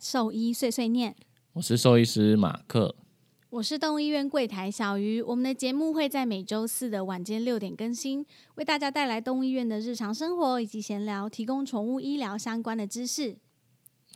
兽医碎碎念，我是兽医师马克。我是动物医院柜台小鱼。我们的节目会在每周四的晚间六点更新，为大家带来动物医院的日常生活以及闲聊，提供宠物医疗相关的知识。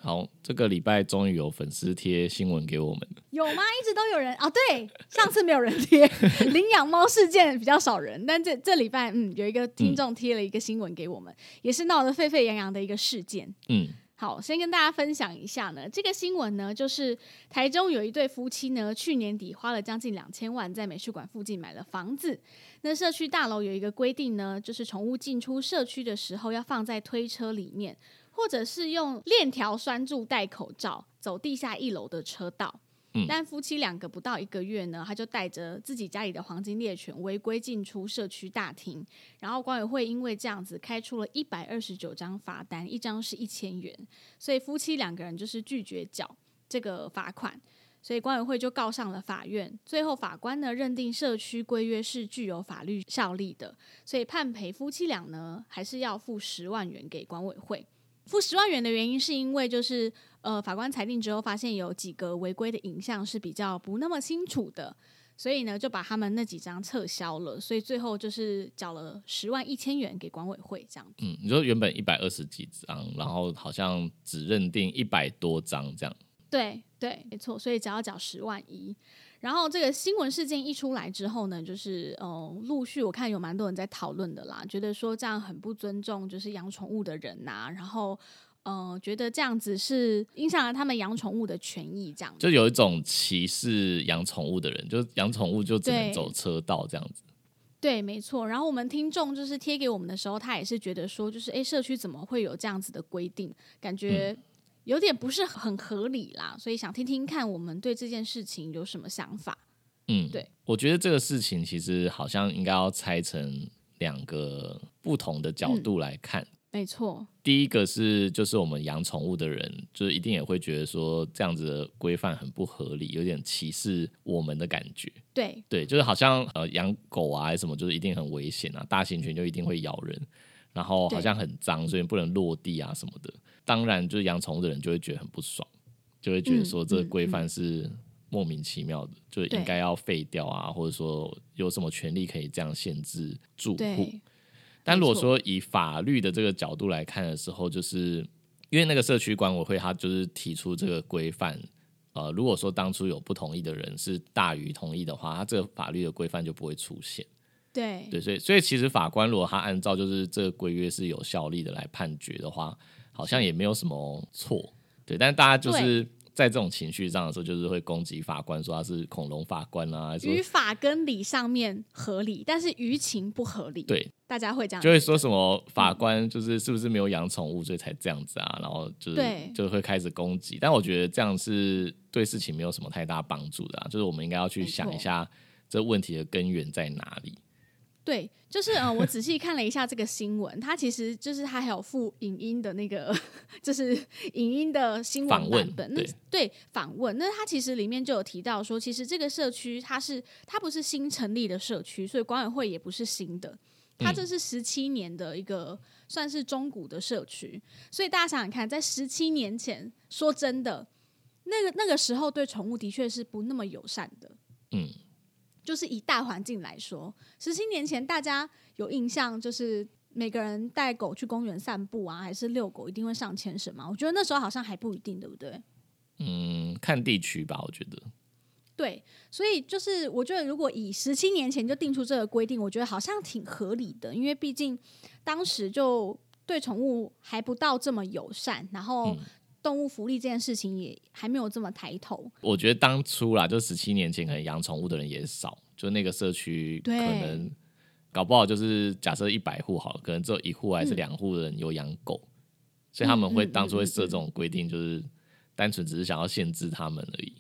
好，这个礼拜终于有粉丝贴新闻给我们了。有吗？一直都有人哦。对，上次没有人贴 领养猫事件比较少人，但这这礼拜嗯有一个听众贴了一个新闻给我们，也是闹得沸沸扬扬的一个事件。嗯，好，先跟大家分享一下呢，这个新闻呢，就是台中有一对夫妻呢，去年底花了将近两千万在美术馆附近买了房子。那社区大楼有一个规定呢，就是宠物进出社区的时候要放在推车里面，或者是用链条拴住戴口罩，走地下一楼的车道。但夫妻两个不到一个月呢，他就带着自己家里的黄金猎犬违规进出社区大厅，然后管委会因为这样子开出了一百二十九张罚单，一张是一千元，所以夫妻两个人就是拒绝缴这个罚款，所以管委会就告上了法院。最后法官呢认定社区规约是具有法律效力的，所以判赔夫妻俩呢还是要付十万元给管委会。付十万元的原因是因为就是呃法官裁定之后发现有几个违规的影像是比较不那么清楚的，所以呢就把他们那几张撤销了，所以最后就是缴了十万一千元给管委会这样子。嗯，你说原本一百二十几张，然后好像只认定一百多张这样。对对，没错，所以只要缴十万一。然后这个新闻事件一出来之后呢，就是呃，陆续我看有蛮多人在讨论的啦，觉得说这样很不尊重就是养宠物的人呐、然后呃，觉得这样子是影响了他们养宠物的权益，这样子。就有一种歧视养宠物的人，就养宠物就只能走车道这样子。对，没错。然后我们听众就是贴给我们的时候，他也是觉得说，就是哎，社区怎么会有这样子的规定？感觉有点不是很合理啦。所以想听听看，我们对这件事情有什么想法？嗯，对，我觉得这个事情其实好像应该要拆成两个不同的角度来看。没错，第一个是，就是我们养宠物的人，就是一定也会觉得说这样子的规范很不合理，有点歧视我们的感觉。对对，就是好像呃养狗啊什么，就是一定很危险啊，大型犬就一定会咬人，然后好像很脏，所以不能落地啊什么的。当然，就是养宠物的人就会觉得很不爽，就会觉得说这个规范是莫名其妙的，就是应该要废掉啊，或者说有什么权利可以这样限制住户。对但如果说以法律的这个角度来看的时候，就是因为那个社区管委会他就是提出这个规范，呃，如果说当初有不同意的人是大于同意的话，他这个法律的规范就不会出现。对对，所以所以其实法官如果他按照就是这个规约是有效力的来判决的话，好像也没有什么错。对，但大家就是在这种情绪上的时候，就是会攻击法官，说他是恐龙法官啊，还是说于法跟理上面合理，但是舆情不合理。对，大家会这样就会说什么法官就是是不是没有养宠物，所以才这样子啊？然后就是对就会开始攻击。但我觉得这样是对事情没有什么太大帮助的、啊，就是我们应该要去想一下这问题的根源在哪里。对，就是呃，我仔细看了一下这个新闻，它其实就是它还有附影音的那个，就是影音的新闻版本。那对对访问，那它其实里面就有提到说，其实这个社区它是它不是新成立的社区，所以管委会也不是新的。它这是十七年的一个算是中古的社区，所以大家想想看，在十七年前，说真的，那个那个时候对宠物的确是不那么友善的。嗯，就是以大环境来说，十七年前大家有印象，就是每个人带狗去公园散步啊，还是遛狗，一定会上牵绳嘛？我觉得那时候好像还不一定，对不对？嗯，看地区吧，我觉得。对，所以就是我觉得，如果以十七年前就定出这个规定，我觉得好像挺合理的，因为毕竟当时就对宠物还不到这么友善，然后嗯动物福利这件事情也还没有这么抬头。我觉得当初啦，就十七年前，可能养宠物的人也少，就那个社区可能搞不好就是假设一百户好了，可能只有一户还是嗯。两户的人有养狗，所以他们会当初会嗯设这种规定，就是单纯只是想要限制他们而已。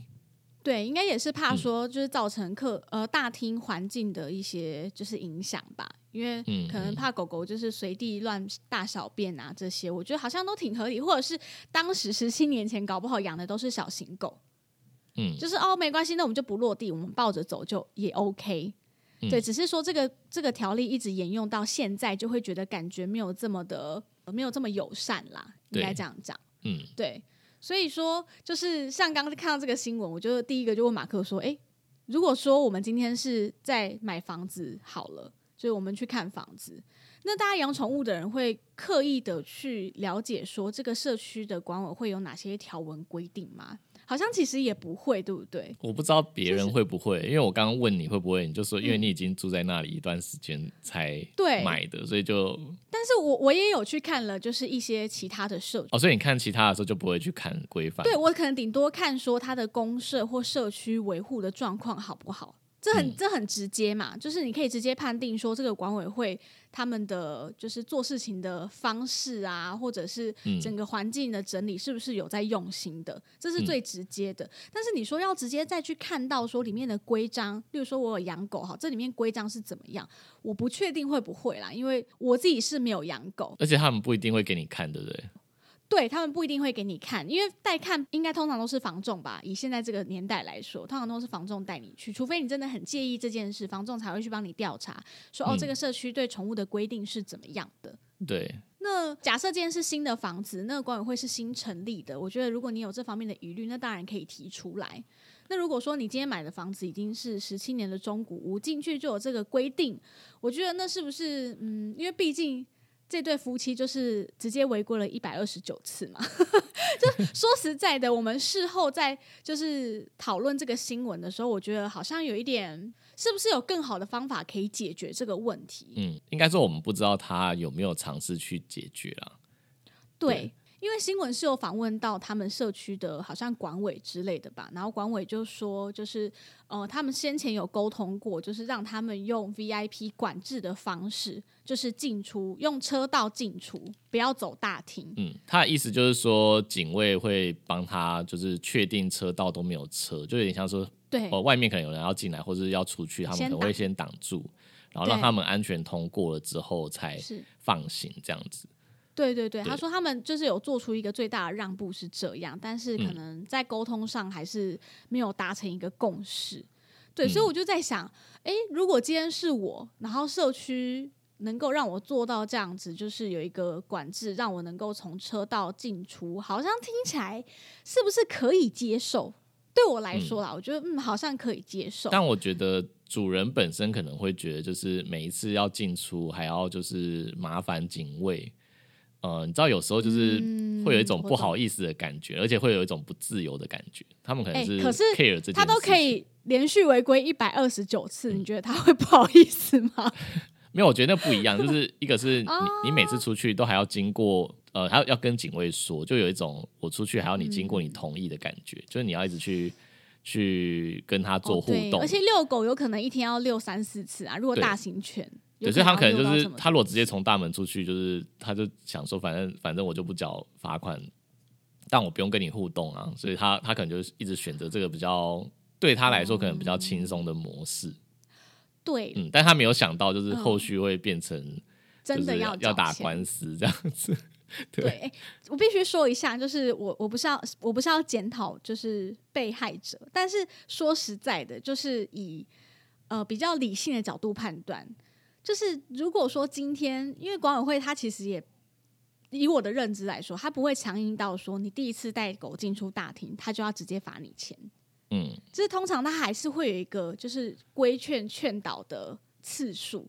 对，应该也是嗯。怕说，就是造成客呃大厅环境的一些就是影响吧，因为嗯。可能怕狗狗就是随地乱大小便啊这些，我觉得好像都挺合理，或者是当时十七年前搞不好养的都是小型狗，嗯，就是哦没关系，那我们就不落地，我们抱着走就也 OK。嗯对，只是说这个这个条例一直沿用到现在，就会觉得感觉没有这么的没有这么友善啦，应该这样讲。嗯，对，所以说，就是像刚刚看到这个新闻，我就第一个就问马克说：“诶，如果说我们今天是在买房子好了，就是我们去看房子，那大家养宠物的人会刻意的去了解说这个社区的管委会有哪些条文规定吗？”好像其实也不会，对不对？我不知道别人会不会，因为我刚刚问你会不会，你就说因为你已经住在那里一段时间才买的，所以就。但是我我也有去看了，就是一些其他的社哦，所以你看其他的时候就不会去看规范。对我可能顶多看说他的公社或社区维护的状况好不好。这很这很直接嘛，就是你可以直接判定说这个管委会他们的就是做事情的方式啊，或者是整个环境的整理是不是有在用心的，这是最直接的。但是你说要直接再去看到说里面的规章，例如说我有养狗哈，这里面规章是怎么样，我不确定会不会啦，因为我自己是没有养狗，而且他们不一定会给你看，对不对？对他们不一定会给你看，因为带看应该通常都是房仲吧。以现在这个年代来说，通常都是房仲带你去，除非你真的很介意这件事，房仲才会去帮你调查，说哦，这个社区对宠物的规定是怎么样的。对。那假设这件是新的房子，那个管委会是新成立的，我觉得如果你有这方面的疑虑，那当然可以提出来。那如果说你今天买的房子已经是十七年的中古屋，进去就有这个规定，我觉得那是不是嗯，因为毕竟。这对夫妻就是直接违规了一百二十九次嘛？就说实在的，我们事后在就是讨论这个新闻的时候，我觉得好像有一点，是不是有更好的方法可以解决这个问题？嗯，应该说我们不知道他有没有尝试去解决了。对。因为新闻是有访问到他们社区的，好像管委之类的吧，然后管委就说，就是呃，他们先前有沟通过，就是让他们用 VIP 管制的方式，就是进出用车道进出，不要走大厅。嗯，他的意思就是说，警卫会帮他，就是确定车道都没有车，就有点像说，对，哦，外面可能有人要进来或者要出去，他们可能会先挡住，然后让他们安全通过了之后才放行这样子。对对对，他说他们就是有做出一个最大的让步是这样，但是可能在沟通上还是没有达成一个共识。对，所以我就在想，哎，如果今天是我，然后社区能够让我做到这样子，就是有一个管制，让我能够从车道进出，好像听起来是不是可以接受？对我来说啦，我觉得嗯，好像可以接受。但我觉得主人本身可能会觉得，就是每一次要进出还要就是麻烦警卫。呃，你知道有时候就是会有一种不好意思的感觉，而且会有一种不自由的感觉。他们可能是可是 care 这件，他都可以连续违规一百二十九次，你觉得他会不好意思吗？没有，我觉得那不一样。就是一个是你你每次出去都还要经过呃，还要要跟警卫说，就有一种我出去还要你经过你同意的感觉，就是你要一直去去跟他做互动。而且遛狗有可能一天要遛三四次啊，如果大型犬。对，所以他可能就是他如果直接从大门出去，就是他就想说，反正反正我就不缴罚款，但我不用跟你互动啊，所以他他可能就是一直选择这个比较对他来说可能比较轻松的模式。对，嗯，但他没有想到就是后续会变成真的要要打官司这样子。对，我必须说一下，就是我我不是要我不是要检讨就是被害者，但是说实在的，就是以呃比较理性的角度判断。就是如果说今天，因为管委会他其实也以我的认知来说，他不会强硬到说你第一次带狗进出大厅，他就要直接罚你钱。嗯，就是通常他还是会有一个就是规劝劝导的次数。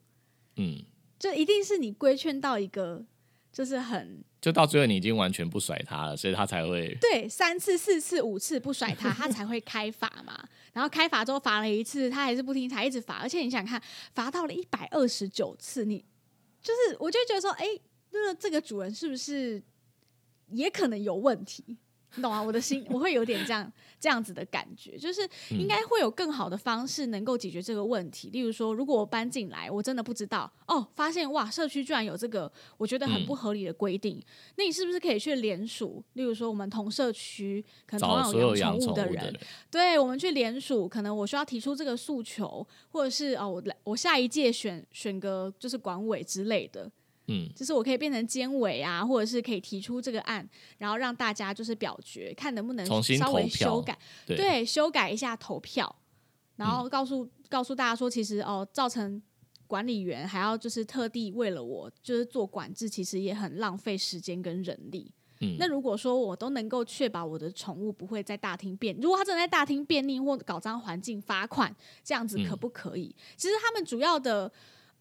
嗯，就一定是你规劝到一个就是很。就到最后，你已经完全不甩他了，所以他才会对三次、四次、五次不甩他，他才会开罚嘛。然后开罚之后罚了一次，他还是不听，才一直罚。而且你想看，罚到了一百二十九次，你就是我就觉得说，哎，那这个主人是不是也可能有问题？你懂吗？我的心我会有点这样这样子的感觉，就是应该会有更好的方式能够解决这个问题。例如说，如果我搬进来，我真的不知道哦，发现哇，社区居然有这个我觉得很不合理的规定，那你是不是可以去联署？例如说，我们同社区可能同样有养宠物的人，对我们去联署，可能我需要提出这个诉求，或者是哦，我来我下一届选选个就是管委之类的。嗯，就是我可以变成监委啊，或者是可以提出这个案，然后让大家就是表决，看能不能稍微修改，对，修改一下投票，然后告诉告诉大家说，其实哦，造成管理员还要就是特地为了我就是做管制，其实也很浪费时间跟人力。嗯那如果说我都能够确保我的宠物不会在大厅便，如果它真的在大厅便利或搞脏环境罚款，这样子嗯可不可以？其实他们主要的。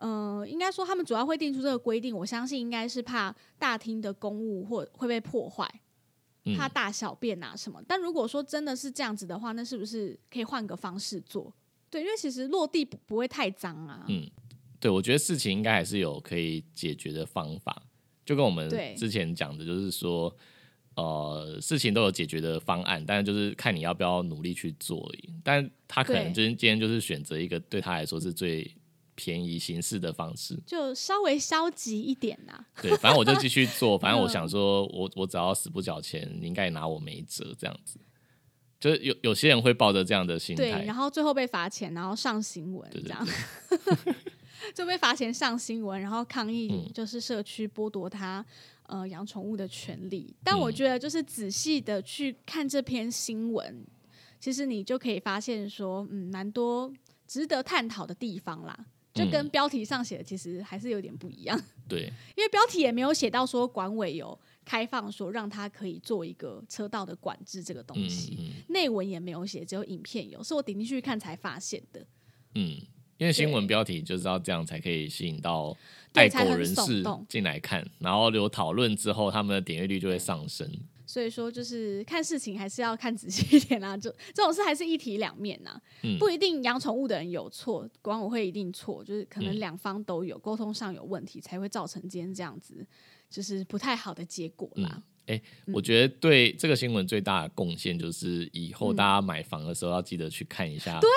呃，应该说他们主要会定出这个规定，我相信应该是怕大厅的公物或会被破坏，嗯怕大小便啊什么。但如果说真的是这样子的话，那是不是可以换个方式做？对，因为其实落地不不会太脏啊。嗯对，我觉得事情应该还是有可以解决的方法，就跟我们之前讲的，就是说，呃，事情都有解决的方案，但是就是看你要不要努力去做而已。但他可能对就是今天就是选择一个对他来说是最便宜形式的方式。就稍微消极一点呐、对，反正我就继续做，反正我嗯想说我我只要死不缴钱，你应该也拿我没辙，这样子。就是有有些人会抱着这样的心对，态然，后最后被罚钱，然后上新闻这样，就被罚钱上新闻，然后抗议嗯就是社区剥夺他呃养宠物的权利。但我嗯觉得就是仔细的去看这篇新闻，其实你就可以发现说，嗯，蛮多值得探讨的地方啦。就跟嗯标题上写的其实还是有点不一样，对，因为标题也没有写到说管委有开放说让他可以做一个车道的管制这个东嗯西。嗯内文也没有写，只有影片有，是我点进去看才发现的。嗯，因为新闻对标题就是要这样才可以吸引到对爱狗人士动进来看，然后有讨论之后，他们的点阅率就会上升。所以说，就是看事情还是要看仔细一点啦、就这种事还是一体两面呐、嗯不一定养宠物的人有错，管委会一定错，就是可能嗯两方都有沟通上有问题，才会造成今天这样子，就是不太好的结果啦。嗯我觉得对这个新闻最大的贡献就是以后嗯大家买房的时候要记得去看一下。对，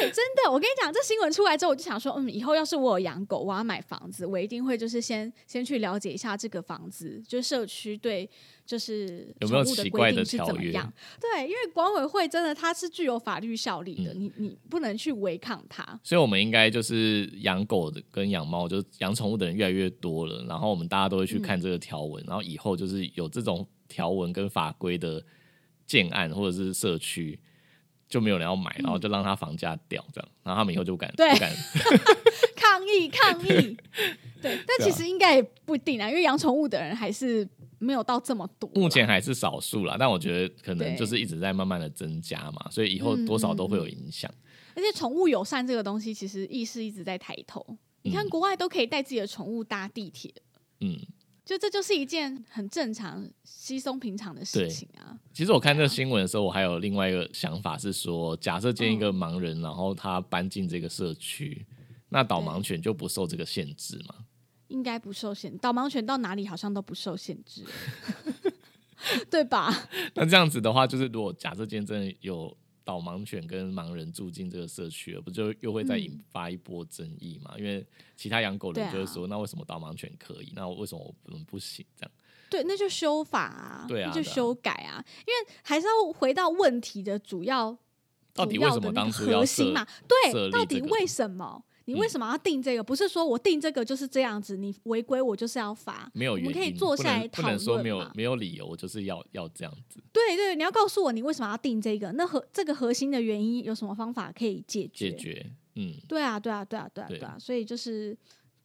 真的，我跟你讲，这新闻出来之后，我就想说，嗯，以后要是我有养狗，我要买房子，我一定会就是先先去了解一下这个房子，就是社区对就是有没有奇怪的条约怎么样？对，因为管委会真的它是具有法律效力的，嗯你你不能去违抗它。所以，我们应该就是养狗的跟养猫，就是养宠物的人越来越多了，然后我们大家都会去嗯看这个条文，然后以后就是有这种条文跟法规的建案或者是社区，就没有人要买，然后就让它房价掉，这样，然后他们以后就不敢对。不敢。抗 议抗议，对，但其实应该也不一定啊，因为养宠物的人还是没有到这么多啦。目前还是少数啦，但我觉得可能就是一直在慢慢的增加嘛，所以以后多少都会有影响。而且宠物友善这个东西，其实意识一直在抬头。你看，嗯。国外都可以带自己的宠物搭地铁，嗯，就这就是一件很正常、稀松平常的事情啊。其实我看这个新闻的时候，我还有另外一个想法是说，假设见一嗯个盲人，然后他搬进这个社区，那导盲犬就不受这个限制嘛？应该不受限，导盲犬到哪里好像都不受限制，对吧？那这样子的话，就是如果假设今天真的有导盲犬跟盲人住进这个社区了，不就又会再引发一波争议嘛？因为其他养狗人就会说，那为什么导盲犬可以，那为什么我们不行？这样对，那就修法啊，对啊对啊那就修改啊，因为还是要回到问题的主要，到底为什么核心嘛？设对，到底为什么？你为嗯什么要定这个？不是说我定这个就是这样子，你违规我就是要罚。没有原因，我们可以坐下来讨能不能说没有论没有理由，就是要要这样子对对，你要告诉我你为什么要定这个？那核这个核心的原因有什么方法可以解决？解决。嗯，对啊，对啊，对啊，对啊，对对啊，所以就是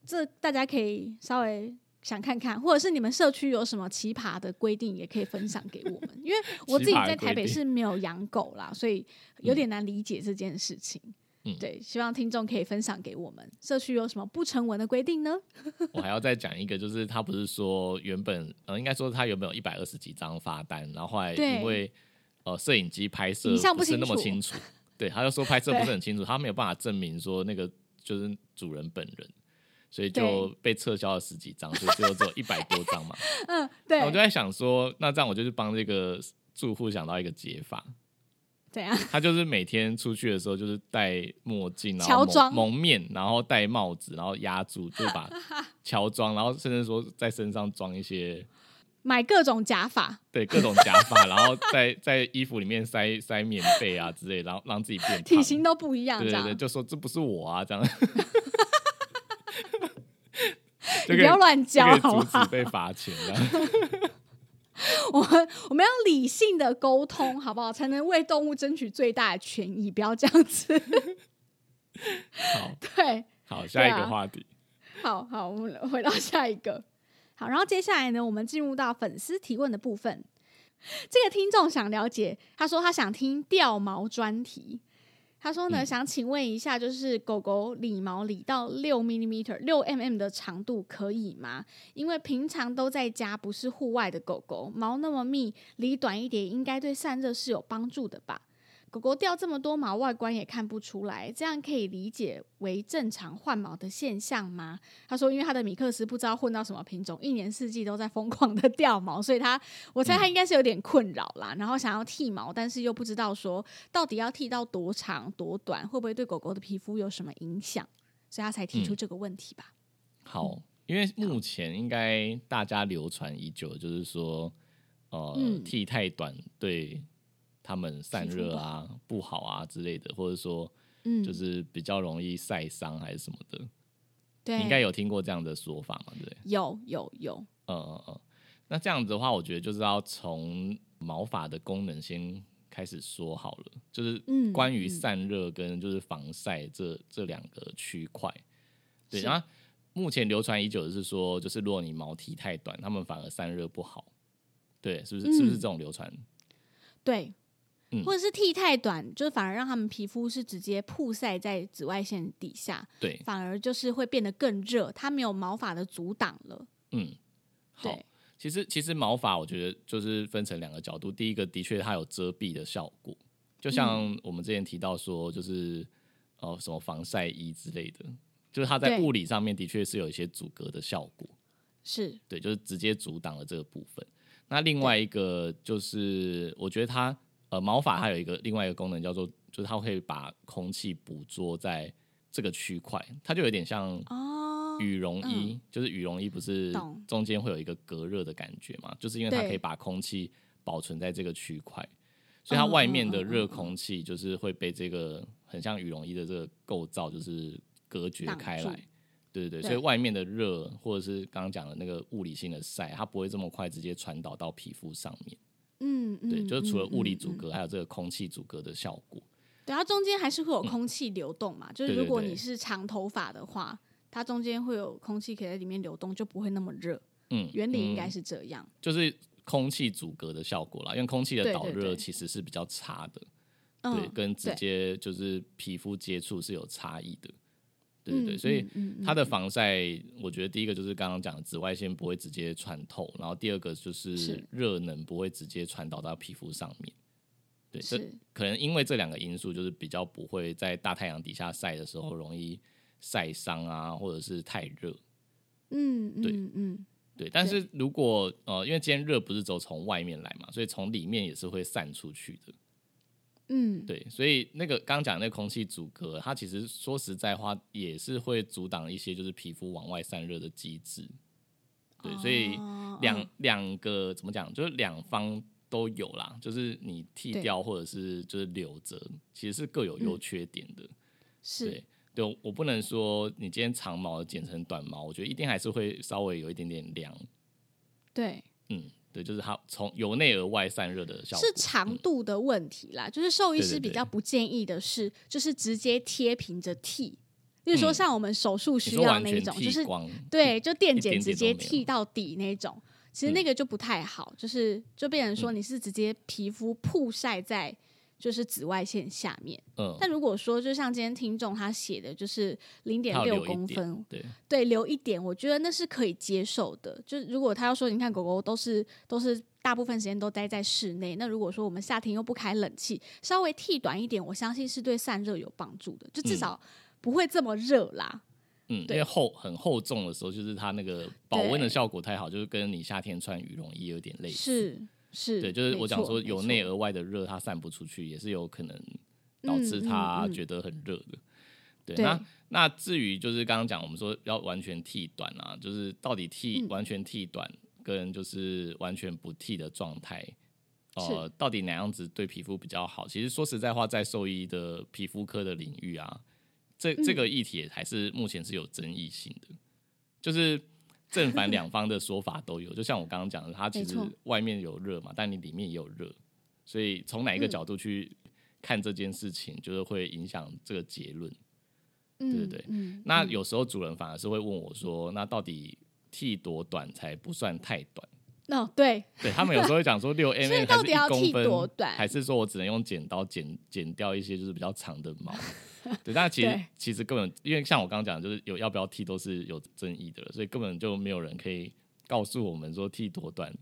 这大家可以稍微想看看，或者是你们社区有什么奇葩的规定，也可以分享给我们。因为我自己在台北是没有养狗啦，所以有点难理解这件事情。嗯对，希望听众可以分享给我们，社区有什么不成文的规定呢？我还要再讲一个，就是他不是说原本呃，应该说他原本有一百二十几张罚单，然后后来因为呃摄影机拍摄不不是那么清清楚，对，他就说拍摄 不是很清楚，他没有办法证明说那个就是主人本人，所以就被撤销了十几张，所以最后只有一百多张嘛。嗯，对。我就，在想说，那这样我就是帮这个住户想到一个解法，他就是每天出去的时候，就是戴墨镜，然后乔装蒙蒙面，然后戴帽子，然后压住，就把 乔装，然后甚至说在身上装一些买各种假发，对各种假发，然后在在衣服里面塞塞棉被啊之类，然后让自己变。体型都不一样，对对对，就说这不是我啊，这样。不要乱就教好不好？被罚钱这样。我们我们要理性的沟通，好不好？才能为动物争取最大的权益，不要这样子。好对，好，下一个话题。好好，我们回到下一个。好，然后接下来呢，我们进入到粉丝提问的部分。这个听众想了解，他说他想听掉毛专题。他说呢，想请问一下，就是狗狗理毛理到六 millimeter 六 mm 的长度可以吗？因为平常都在家，不是户外的狗狗，毛那么密，理短一点，应该对散热是有帮助的吧？狗狗掉这么多毛，外观也看不出来，这样可以理解为正常换毛的现象吗？他说，因为他的米克斯不知道混到什么品种，一年四季都在疯狂的掉毛，所以他我猜他应该是有点困扰啦。然后想要剃毛，但是又不知道说到底要剃到多长多短，会不会对狗狗的皮肤有什么影响，所以他才提出这个问题吧。好，因为目前应该大家流传已久，就是说，呃，剃太短对。他们散热啊不好啊之类的，或者说，嗯，就是比较容易晒伤还是什么的，对，应该有听过这样的说法嘛？对，有有有，嗯嗯嗯。那这样子的话，我觉得就是要从毛发的功能先开始说好了，就是关于散热跟就是防晒这这两个区块。对，然后目前流传已久的是说，就是如果你毛体太短，他们反而散热不好。对，是不是？是不是这种流传？对。或者是剃太短，就是反而让他们皮肤是直接曝晒在紫外线底下，对，反而就是会变得更热，它没有毛发的阻挡了。嗯，好，其实其实毛发我觉得就是分成两个角度，第一个的确它有遮蔽的效果，就像我们之前提到说，就是哦什么防晒衣之类的，就是它在物理上面的确是有一些阻隔的效果，是对，就是直接阻挡了这个部分。那另外一个就是我觉得它。呃，毛发它有一个另外一个功能，叫做就是它会把空气捕捉在这个区块，它就有点像羽绒衣，就是羽绒衣不是中间会有一个隔热的感觉嘛？就是因为它可以把空气保存在这个区块，所以它外面的热空气就是会被这个很像羽绒衣的这个构造就是隔绝开来，对对对，所以外面的热或者是刚刚讲的那个物理性的晒，它不会这么快直接传导到皮肤上面。嗯，对，就是除了物理阻隔，还有这个空气阻隔的效果。对，它中间还是会有空气流动嘛。就是如果你是长头发的话，它中间会有空气可以在里面流动，就不会那么热。嗯，原理应该是这样，就是空气阻隔的效果啦。因为空气的导热其实是比较差的，对，跟直接就是皮肤接触是有差异的。对对对，所以它的防晒，我觉得第一个就是刚刚讲的紫外线不会直接穿透，然后第二个就是热能不会直接传导到皮肤上面。对，这可能因为这两个因素，就是比较不会在大太阳底下晒的时候容易晒伤啊，或者是太热。嗯，对，嗯，对。但是如果呃，因为今天热不是走从外面来嘛，所以从里面也是会散出去的。嗯，对，所以那个刚刚讲那个空气阻隔，它其实说实在话也是会阻挡一些就是皮肤往外散热的机制。对，所以两两个怎么讲，就是两方都有啦，就是你剃掉或者是就是留着，其实是各有优缺点的。是，对，我不能说你今天长毛剪成短毛，我觉得一定还是会稍微有一点点凉。对，嗯。对，就是它从由内而外散热的效果。是长度的问题啦。就是兽医师比较不建议的是，就是直接贴平着剃，就是说像我们手术需要那一种，就是对，就电剪直接剃到底那种，其实那个就不太好，就是就变成说你是直接皮肤曝晒在。就是紫外线下面，嗯，但如果说就像今天听众他写的，就是零点六公分，对对，留一点，我觉得那是可以接受的。就是如果他要说，你看狗狗都是都是大部分时间都待在室内，那如果说我们夏天又不开冷气，稍微剃短一点，我相信是对散热有帮助的，就至少不会这么热啦。嗯，因为厚很厚重的时候，就是它那个保温的效果太好，就是跟你夏天穿羽绒衣有点类似。是。是对，就是我讲说由内而外的热，它散不出去，也是有可能导致它觉得很热的。对，那那至于就是刚刚讲，我们说要完全剃短啊，就是到底剃完全剃短跟就是完全不剃的状态，呃，到底哪样子对皮肤比较好？其实说实在话，在兽医的皮肤科的领域啊，这这个议题还是目前是有争议性的，就是。正反 两方的说法都有，就像我刚刚讲的，它其实外面有热嘛，但你里面也有热，所以从哪一个角度去看这件事情，就是会影响这个结论，对不对？那有时候主人反而是会问我说：“那到底剃多短才不算太短。哦，对，对他们有时候会讲说六 mm 还是一公分，短，还是说我只能用剪刀剪剪掉一些就是比较长的毛。对，但其实其实根本因为像我刚刚讲，就是有要不要剃都是有争议的，所以根本就没有人可以告诉我们说剃多短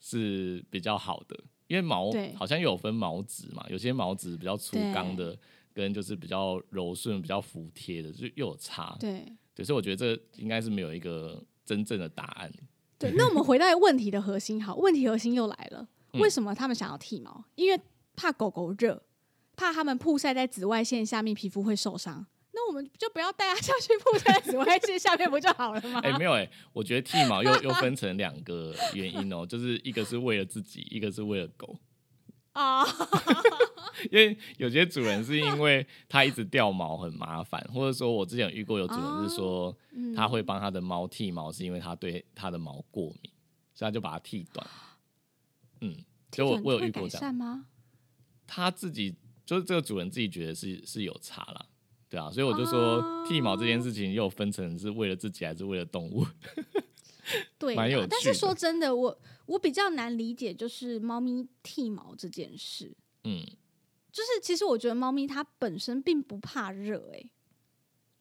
是比较好的。因为毛好像有分毛质嘛，有些毛质比较粗刚的，跟就是比较柔顺、比较服帖的，就又有差。对，对，所以我觉得这应该是没有一个真正的答案。对，那我们回到问题的核心，好，问题核心又来了，为什么他们想要剃毛？因为怕狗狗热，怕他们曝晒在紫外线下面，皮肤会受伤。那我们就不要带它下去曝晒在紫外线下面，不就好了吗？哎，没有哎，我觉得剃毛又 又分成两个原因哦，就是一个是为了自己，一个是为了狗。啊，因为有些主人是因为他一直掉毛很麻烦，或者说我之前有遇过有主人是说他会帮他的猫剃毛，是因为他对他的毛过敏，所以他就把它剃短。嗯，就我我有遇过这样吗？他自己就是这个主人自己觉得是是有差了，对啊，所以我就说剃毛这件事情又分成是为了自己还是为了动物。对蛮有，但是说真的，我我比较难理解，就是猫咪剃毛这件事。嗯，就是其实我觉得猫咪它本身并不怕热，哎，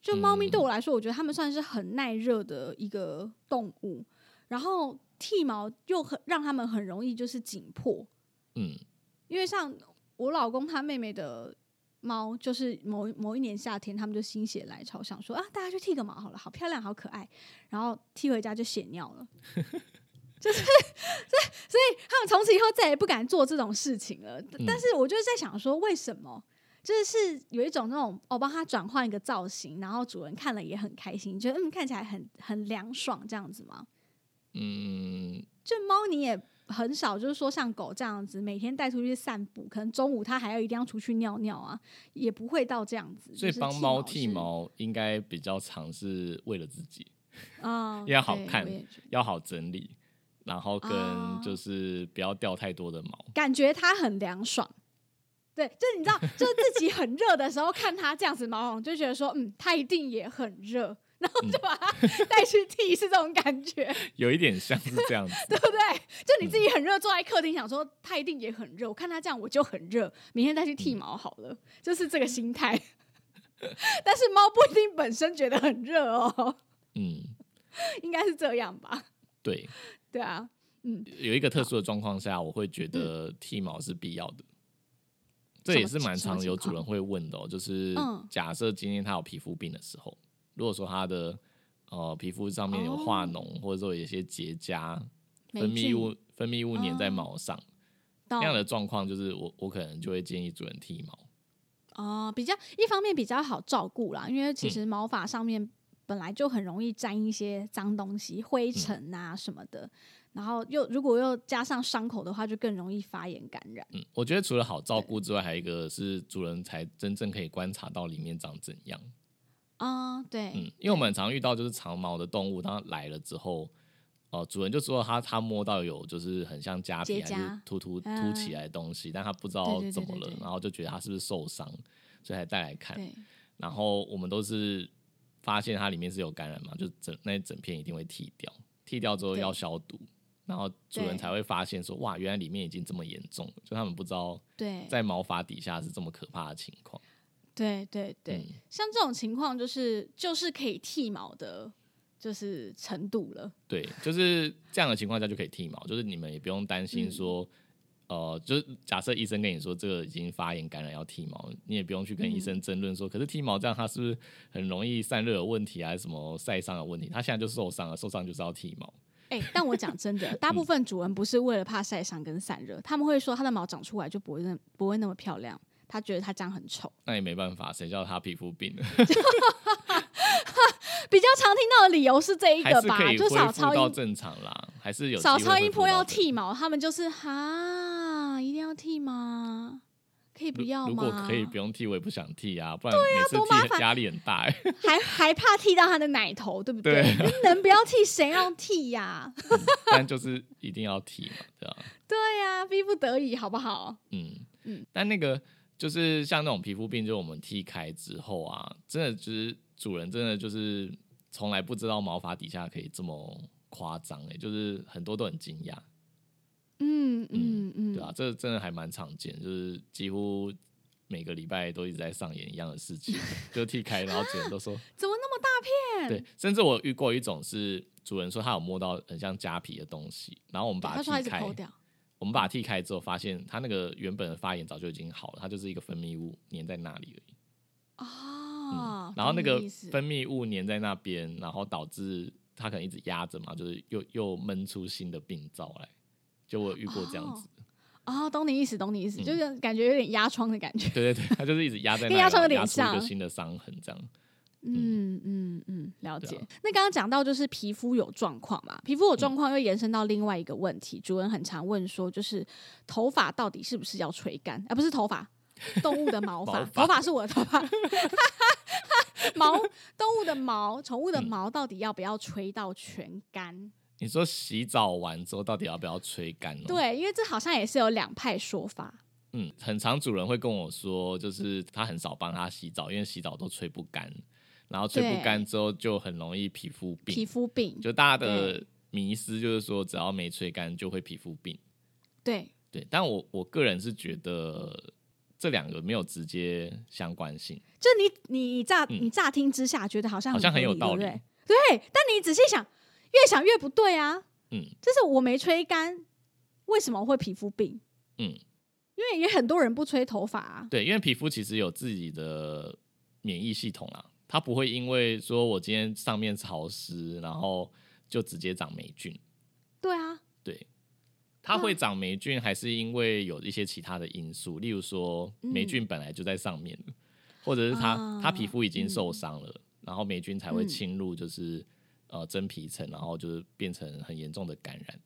就猫咪对我来说，我觉得它们算是很耐热的一个动物。然后剃毛又很让它们很容易就是紧迫。嗯，因为像我老公他妹妹的。猫就是某某一年夏天，他们就心血来潮想说啊，大家去剃个毛好了，好漂亮，好可爱。然后剃回家就血尿了，就是，所以所以他们从此以后再也不敢做这种事情了。但是我就是在想说，为什么？就是有一种那种我帮他转换一个造型，然后主人看了也很开心，觉得嗯看起来很很凉爽这样子吗？嗯，就猫你也。很少，就是说像狗这样子，每天带出去散步，可能中午它还要一定要出去尿尿啊，也不会到这样子。所以帮猫剃毛应该比较常是为了自己啊，要好看，要好整理，然后跟就是不要掉太多的毛，感觉它很凉爽。对，就是你知道，就是自己很热的时候，看它这样子毛，就觉得说，嗯，它一定也很热。然后就把它带去剃，是这种感觉，有一点像是这样子，对不对？就你自己很热，坐在客厅想说他一定也很热，我看他这样我就很热，明天再去剃毛好了，就是这个心态。但是猫不一定本身觉得很热哦，嗯，应该是这样吧？对，对啊，嗯，有一个特殊的状况下，我会觉得剃毛是必要的，这也是蛮常有主人会问的，哦，就是假设今天他有皮肤病的时候。如果说它的呃皮肤上面有化脓，或者说有一些结痂、分泌物分泌物粘在毛上，那样的状况，就是我我可能就会建议主人剃毛。哦，比较一方面比较好照顾啦，因为其实毛发上面本来就很容易沾一些脏东西、灰尘啊什么的，然后又如果又加上伤口的话，就更容易发炎感染。嗯，我觉得除了好照顾之外，还有一个是主人才真正可以观察到里面长怎样。啊，对，嗯，因为我们很常遇到就是长毛的动物，它来了之后，哦，主人就说他他摸到有就是很像痂皮还是突突凸起来的东西，但他不知道怎么了，然后就觉得他是不是受伤，所以才带来看。然后我们都是发现它里面是有感染嘛，就整那整片一定会剃掉，剃掉之后要消毒，然后主人才会发现说哇，原来里面已经这么严重了，就他们不知道对在毛发底下是这么可怕的情况。对对对，像这种情况就是就是可以剃毛的，就是程度了。对，就是这样的情况下就可以剃毛，就是你们也不用担心说，呃，就是假设医生跟你说这个已经发炎感染要剃毛，你也不用去跟医生争论说，可是剃毛这样它是不是很容易散热有问题还是什么晒伤的问题？他现在就受伤了，受伤就是要剃毛。哎，但我讲真的，大部分主人不是为了怕晒伤跟散热，他们会说他的毛长出来就不会那不会那么漂亮。他觉得他这样很丑，那也没办法，谁叫他皮肤病呢？比较常听到的理由是这一个吧，就少超音正常啦，还是有少超音波要剃毛，他们就是哈，一定要剃吗？可以不要吗？如果可以不用剃，我也不想剃啊，不然每次剃压力很大，还还怕剃到他的奶头，对不对？能不要剃谁要剃呀？但就是一定要剃嘛，对吧？对呀，逼不得已，好不好？嗯嗯，但那个。就是像那种皮肤病，就我们剃开之后啊，真的就是主人真的就是从来不知道毛发底下可以这么夸张哎，就是很多都很惊讶。嗯嗯嗯，对啊，这真的还蛮常见，就是几乎每个礼拜都一直在上演一样的事情，就剃开，然后主人都说 怎么那么大片？对，甚至我遇过一种是主人说他有摸到很像痂皮的东西，然后我们把它剃开，我们把它剃开之后，发现它那个原本的发炎早就已经好了，它就是一个分泌物粘在那里而已。哦，然后那个分泌物粘在那边，然后导致它可能一直压着嘛，就是又又闷出新的病灶来。就我遇过这样子，哦，懂你意思，懂你意思，就是感觉有点压疮的感觉。对对对，它就是一直压在，跟压疮有点像，一个新的伤痕这样。嗯嗯嗯，了解。那刚刚讲到就是皮肤有状况嘛，皮肤有状况又延伸到另外一个问题，主人很常问说，就是头发到底是不是要吹干？而不是头发，动物的毛发，头发是我的头发，毛，动物的毛，宠物的毛到底要不要吹到全干？你说洗澡完之后到底要不要吹干？对，因为这好像也是有两派说法。嗯，很常主人会跟我说，就是他很少帮他洗澡，因为洗澡都吹不干，然后吹不干之后就很容易皮肤病。皮肤病，就大家的迷思就是说，只要没吹干就会皮肤病。对对，但我我个人是觉得这两个没有直接相关性。就你你乍你乍听之下觉得好像好像很有道理，对，但你仔细想。越想越不对啊！嗯，就是我没吹干，为什么会皮肤病？嗯，因为也很多人不吹头发啊。对，因为皮肤其实有自己的免疫系统啊，它不会因为说我今天上面潮湿，然后就直接长霉菌。对啊，对，它会长霉菌，还是因为有一些其他的因素，例如说霉菌本来就在上面，或者是它它皮肤已经受伤了，然后霉菌才会侵入，就是。呃，真皮层，然后就是变成很严重的感染。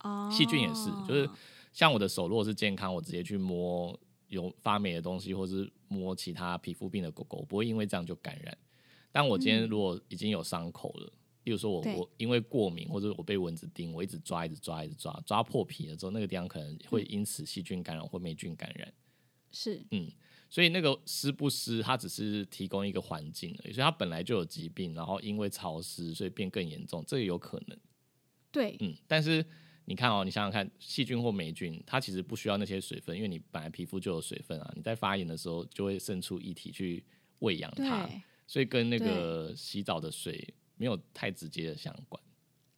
哦，细菌也是，就是像我的手如果是健康，我直接去摸有发霉的东西，或是摸其他皮肤病的狗狗，不会因为这样就感染。但我今天如果已经有伤口了，例如说我我因为过敏，或者我被蚊子叮，我一直抓，一直抓，一直抓，抓破皮了之后，那个地方可能会因此细菌感染或霉菌感染。是，嗯。所以那个湿不湿，它只是提供一个环境而已。所以它本来就有疾病，然后因为潮湿，所以变更严重，这个有可能。对，嗯。但是你看哦，你想想看，细菌或霉菌，它其实不需要那些水分，因为你本来皮肤就有水分啊。你在发炎的时候，就会渗出液体去喂养它，所以跟那个洗澡的水没有太直接的相关。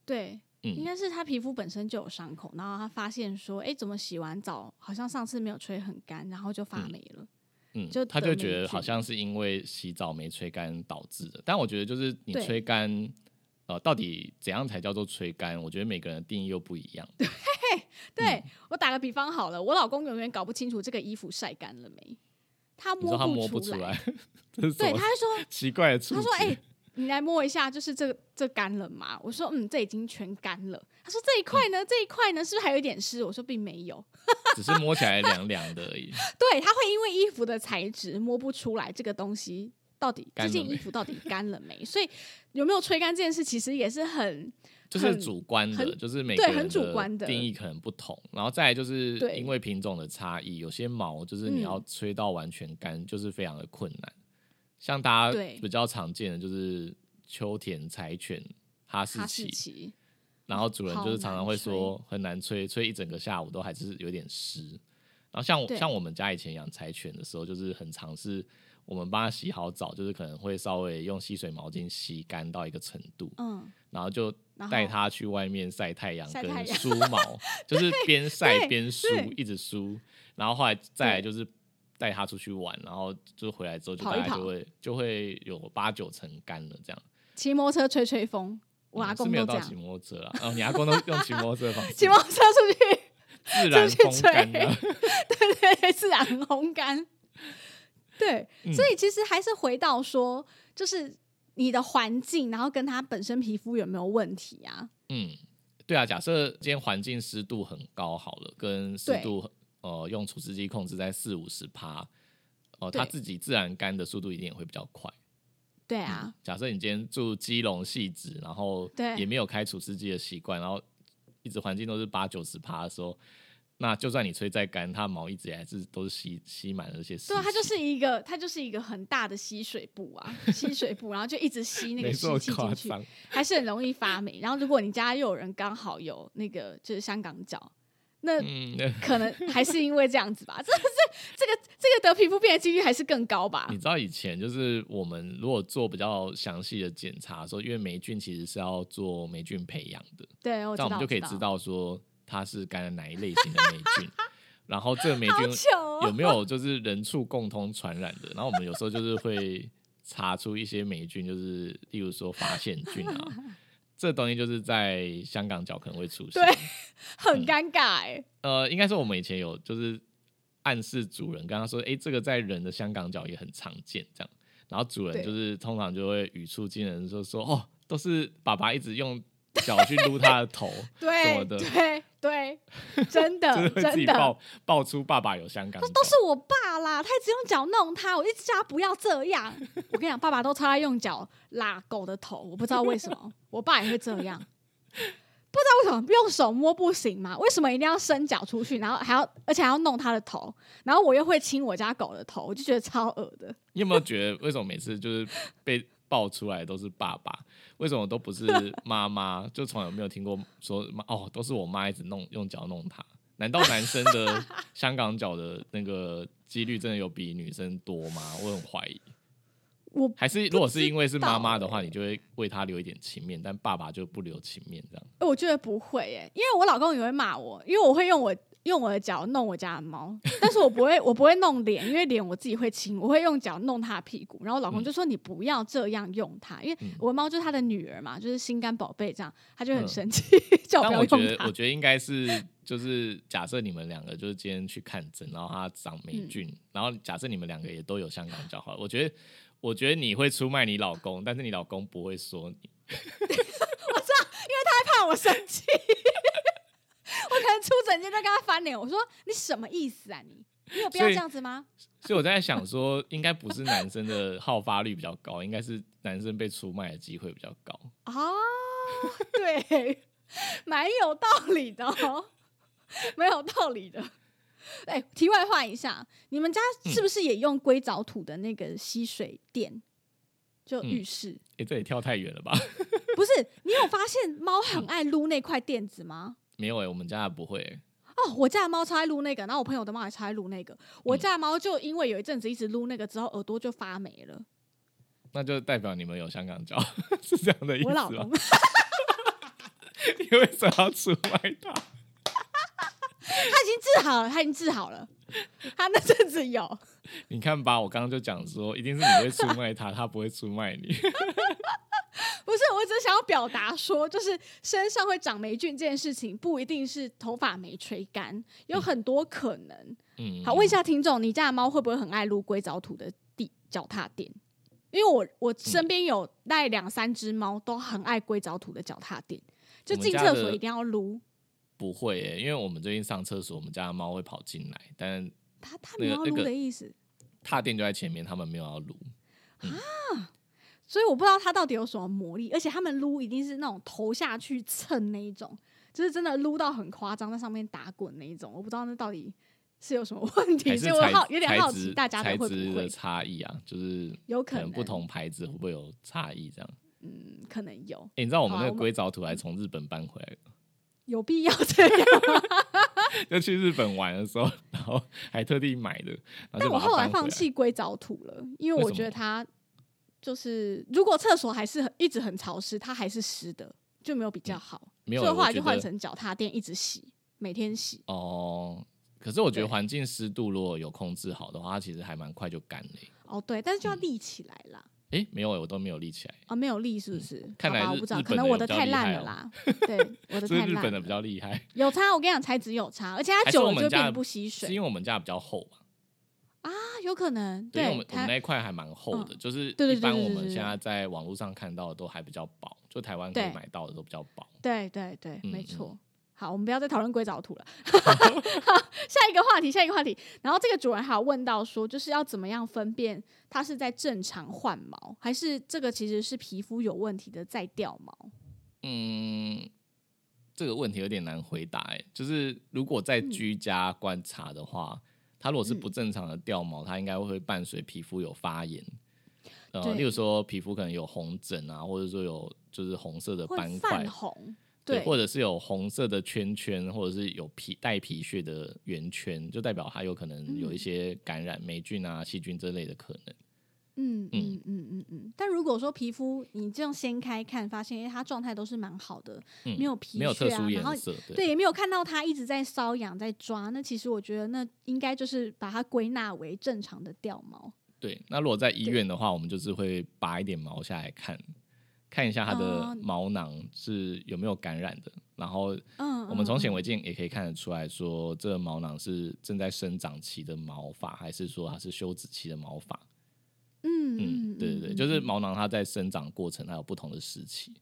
对，嗯，应该是他皮肤本身就有伤口，然后他发现说，哎，怎么洗完澡好像上次没有吹很干，然后就发霉了。嗯，就他就觉得好像是因为洗澡没吹干导致的，但我觉得就是你吹干，呃，到底怎样才叫做吹干？我觉得每个人的定义又不一样。对，对我打个比方好了，我老公永远搞不清楚这个衣服晒干了没，他摸不出来。对，他说 奇怪的，他说哎。你来摸一下，就是这这干了吗？我说，嗯，这已经全干了。他说这一块呢，这一块呢，是不是还有一点湿？我说并没有，只是摸起来凉凉的而已。对，他会因为衣服的材质摸不出来这个东西到底这件衣服到底干了没？所以有没有吹干这件事，其实也是很就是主观的，就是每个人的定义可能不同。然后再来就是因为品种的差异，有些毛就是你要吹到完全干，就是非常的困难。像大家比较常见的就是秋田柴犬哈士奇，然后主人就是常常会说很难吹，吹一整个下午都还是有点湿。然后像我像我们家以前养柴犬的时候，就是很尝试我们帮他洗好澡，就是可能会稍微用吸水毛巾吸干到一个程度，嗯，然后就带他去外面晒太阳跟梳毛，就是边晒边梳，一直梳。然后后来再来就是。带他出去玩，然后就回来之后，就大概就会就会有八九成干了这样。骑摩托车吹吹风，我阿公没有到骑摩托车啊，哦，你阿公都用骑摩托车方式。骑摩托车出去，自然风干的，对对，自然烘干。对，所以其实还是回到说，就是你的环境，然后跟它本身皮肤有没有问题啊？嗯，对啊，假设今天环境湿度很高，好了，跟湿度。呃，用除湿机控制在四五十帕，哦，它自己自然干的速度一定也会比较快。对啊，假设你今天住基隆细致，然后也没有开除湿机的习惯，然后一直环境都是八九十帕的时候，那就算你吹再干，它毛一直还是都是吸吸满了那些湿。对啊，它就是一个它就是一个很大的吸水布啊，吸水布，然后就一直吸那个湿气进去，还是很容易发霉。然后如果你家又有人刚好有那个就是香港脚，那嗯，可能还是因为这样子吧。这这这个这个得皮肤病的几率还是更高吧你？知道以前就是我们如果做比较详细的检查的时候，因为霉菌其实是要做霉菌培养的，对，我知道，这样我们就可以知道说它是感染哪一类型的霉菌，然后这个霉菌有没有就是人畜共通传染的？然后我们有时候就是会查出一些霉菌，就是例如说发现菌啊，这东西就是在香港脚可能会出现。对很尴尬哎、呃，应该说我们以前有就是暗示主人跟他说，哎、这个在人的香港脚也很常见，这样。然后主人就是通常就会语出惊人说说，哦，都是爸爸一直用脚去撸他的头，什么对的。对对，真的真的爆爆出爸爸有香港脚。都是我爸啦，他一直用脚弄他，我一直叫他不要这样。我跟你讲，爸爸都超爱用脚拉狗的头，我不知道为什么，我爸也会这样。不知道为什么用手摸不行吗？为什么一定要伸脚出去，然后还要而且还要弄他的头，然后我又会亲我家狗的头，我就觉得超恶的。你有没有觉得为什么每次就是被爆出来都是爸爸，为什么都不是妈妈？就从来没有听过说妈哦，都是我妈一直弄用脚弄他。难道男生的 香港脚的那个几率真的有比女生多吗？我很怀疑。我还是如果是因为是妈妈的话，你就会为他留一点情面，但爸爸就不留情面，这样。我觉得不会耶，因为我老公也会骂我，因为我会用我用我的脚弄我家的猫，但是我不会我不会弄脸，因为脸我自己会亲，我会用脚弄它的屁股。然后我老公就说你不要这样用它，因为嗯我的猫就是他的女儿嘛，就是心肝宝贝这样，他就很嗯生气，叫我但不要我觉得，用它我。觉得应该是就是假设你们两个就是今天去看诊，然后它长霉嗯菌，然后假设你们两个也都有香港脚，好了，我觉得。我觉得你会出卖你老公，但是你老公不会说你。他怕我生气，能出诊间就跟他翻脸，我说你什么意思啊你？你有必要这样子吗？所以我在想说，应该不是男生的好发率比较高，应该是男生被出卖的机会比较高。啊，对，蛮有道理的哦，蛮有道理的。哎、题外话一下，你们家是不是也用硅藻土的那个吸水垫？就嗯浴室、诶，这也跳太远了吧？不是？你有发现猫很爱撸那块垫子吗？没有诶，我们家不会诶。哦，我家的猫超爱撸那个，然后我朋友的猫也超爱撸那个。嗯我家的猫就因为有一阵子一直撸那个之后，耳朵就发霉了。那就代表你们有香港脚，是这样的意思吗我老公？你为什么要出卖他？他已经治好了，他已经治好了。他那阵子有，你看吧，我刚刚就讲说，一定是你会出卖他，他不会出卖你。不是，我只是想要表达说，就是身上会长霉菌这件事情，不一定是头发没吹干，有很多可能。嗯，好，问一下听众，你家的猫会不会很爱撸硅藻土的地脚踏垫？因为我我身边有大概两三只猫都很爱硅藻土的脚踏垫，就进厕所一定要撸。不会诶，因为我们最近上厕所，我们家的猫会跑进来，但它它没有要撸的意思，踏垫就在前面，他们没有要撸啊。所以我不知道他到底有什么魔力，而且他们撸一定是那种头下去蹭那一种，就是真的撸到很夸张，在上面打滚那一种。我不知道那到底是有什么问题，所以我好有点好奇大家材的会不会质的差异啊，就是有可能不同牌子会不会有差异这样？嗯，可能有诶你知道我们那个硅藻土还从日本搬回来的，有必要这样吗？就去日本玩的时候，然后还特地买的，但我。后来放弃硅藻土了，因为我觉得它就是如果厕所还是很一直很潮湿，它还是湿的，就没有比较好。没有，所以后来就换成脚踏垫，一直洗，每天洗。哦。可是我觉得环境湿度如果有控制好的话，它其实还蛮快就干了耶。哦，对，但是嗯就要立起来啦。诶，没有诶，我都没有立起来，啊，没有立是不是？嗯看来我不知道，可能我的太烂了啦。对，我的是太烂了。日本的比较厉害，有差，我跟你讲，材质有差，而且它久了就会变得不吸水是因为我们家比较厚嘛。啊，有可能。对，我对们，我们那一块还蛮厚的，嗯就是一般我们现在在网络上看到的都还比较薄，就台湾可以对买到的都比较薄。对对对，嗯没错。好，我们不要再讨论硅藻土了。下一个话题，下一个话题。然后这个主人还有问到说，就是要怎么样分辨它是在正常换毛，还是这个其实是皮肤有问题的在掉毛？嗯，这个问题有点难回答哎，就是如果在居家观察的话，它如果是不正常的掉毛，它应该会伴随皮肤有发炎，呃，例如说皮肤可能有红疹啊，或者说有就是红色的斑块，红，对，或者是有红色的圈圈，或者是有皮带皮屑的圆圈，就代表它有可能有一些感染霉菌啊、细菌之类的可能。嗯嗯嗯嗯嗯，但如果说皮肤你这样掀开看，发现哎，它状态都是蛮好的，没有皮屑啊，然后对，也没有看到它一直在瘙痒在抓，那其实我觉得那应该就是把它归纳为正常的掉毛。对，那如果在医院的话，我们就是会拔一点毛下来看，看一下它的毛囊是有没有感染的，然后嗯，我们从显微镜也可以看得出来说，这个毛囊是正在生长期的毛发，还是说它是休止期的毛发。嗯嗯，对对对，就是毛囊它在生长过程它有不同的时期，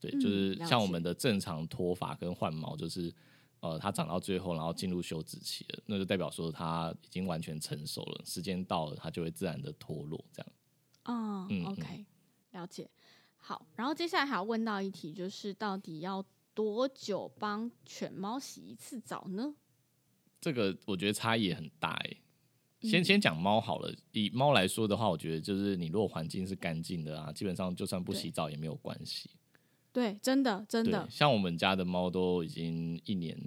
对，就是像我们的正常脱发跟换毛，就是呃它长到最后，然后进入休止期了，那就代表说它已经完全成熟了，时间到了它就会自然的脱落，这样。哦，OK，了解。好，然后接下来还要问到一题，就是到底要多久帮犬猫洗一次澡呢？这个我觉得差异也很大哎。先先讲猫好了，以猫来说的话，我觉得就是你如果环境是干净的啊，基本上就算不洗澡也没有关系。对，真的真的。像我们家的猫都已经一年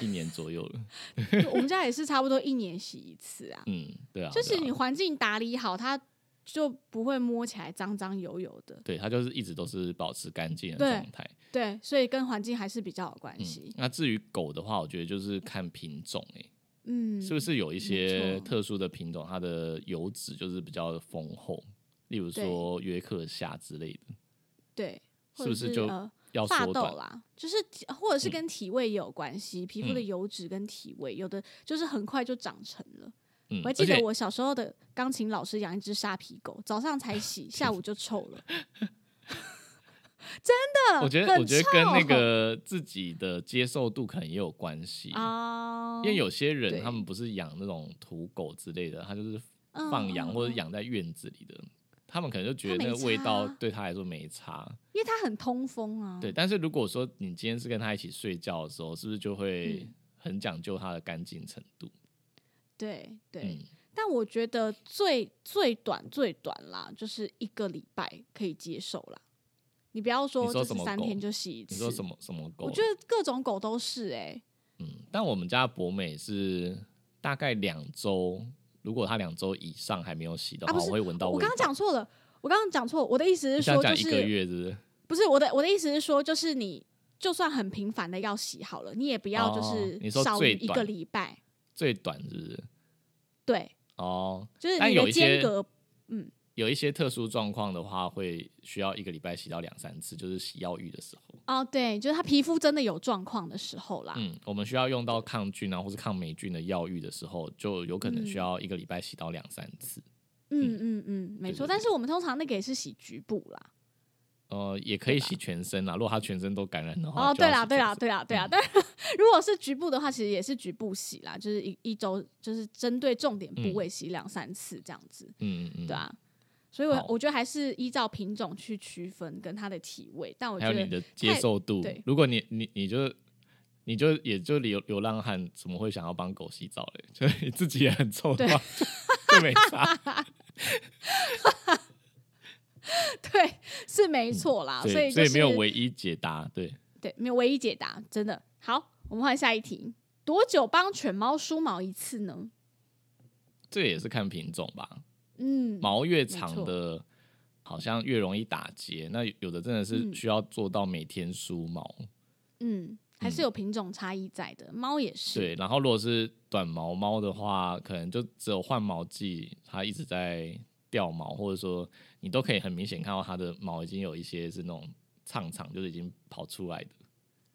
一年左右了，我们家也是差不多一年洗一次啊。嗯，对啊，就是你环境打理好，它就不会摸起来脏脏油油的。对，它就是一直都是保持干净的状态。对，所以跟环境还是比较有关系。那至于狗的话，我觉得就是看品种哎。嗯，是不是有一些特殊的品种，它的油脂就是比较丰厚，例如说约克夏之类的。对，是不是就要发痘啦？就是或者是跟体味也有关系，皮肤的油脂跟体味，有的就是很快就长成了。我还记得我小时候的钢琴老师养一只沙皮狗，早上才洗，下午就臭了。真的，我觉得，我觉得跟那个自己的接受度可能也有关系啊。因为有些人他们不是养那种土狗之类的，他就是放养或者养在院子里的，他们可能就觉得那个味道对他来说没差，因为它很通风啊。对，但是如果说你今天是跟他一起睡觉的时候，是不是就会很讲究它的干净程度？对对，但我觉得最最短最短啦，就是一个礼拜可以接受啦。你不要说就是三天就洗一次。你说什么什么狗？我觉得各种狗都是哎。嗯，但我们家博美是大概两周，如果它两周以上还没有洗的话，我会闻到。我刚刚讲错了，我刚刚讲错，我的意思是说，就是一个月，是不是？不是我的，我的意思是说，就是你就算很频繁的要洗好了，你也不要就是少于一个礼拜。最短是不是？对。哦，就是你的间隔，嗯。有一些特殊状况的话，会需要一个礼拜洗到两三次，就是洗药浴的时候。哦，对，就是他皮肤真的有状况的时候啦。嗯，我们需要用到抗菌啊，或是抗霉菌的药浴的时候，就有可能需要一个礼拜洗到两三次。嗯嗯嗯，没错。但是我们通常那个也是洗局部啦。呃，也可以洗全身啦。如果他全身都感染的话，哦，对啦，对啦，对啦，对啦。但如果是局部的话，其实也是局部洗啦，就是一一周就是针对重点部位洗两三次这样子。嗯嗯嗯，对啊。所以，我我觉得还是依照品种去区分跟它的体味，但我觉得还有你的接受度。如果你你你就你就也就流流浪汉，怎么会想要帮狗洗澡嘞？所以你自己也很臭的话，就没差。对，是没错啦。所以所以没有唯一解答，对对，没有唯一解答，真的好。我们换下一题：多久帮犬猫梳毛一次呢？这也是看品种吧。嗯，毛越长的，好像越容易打结。那有的真的是需要做到每天梳毛。嗯，还是有品种差异在的。猫也是。对，然后如果是短毛猫的话，可能就只有换毛季，它一直在掉毛，或者说你都可以很明显看到它的毛已经有一些是那种畅长，就是已经跑出来的。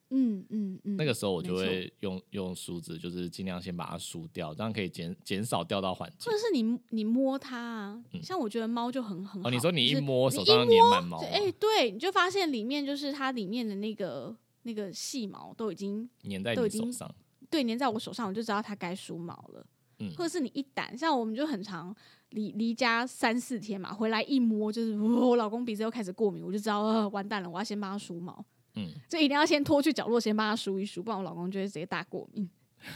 嗯嗯嗯，那个时候我就会用用梳子，就是尽量先把它梳掉，这样可以减减少掉到环境。或者是你你摸它啊，像我觉得猫就很很好。哦，你说你一摸手上粘满毛，哎，对，你就发现里面就是它里面的那个那个细毛都已经粘在你手上，对，粘在我手上，我就知道它该梳毛了。嗯，或者是你一掸，像我们就很长离离家三四天嘛，回来一摸就是我老公鼻子又开始过敏，我就知道呃完蛋了，我要先帮他梳毛。嗯，就一定要先拖去角落，先帮他梳一梳，不然我老公就会直接大过敏。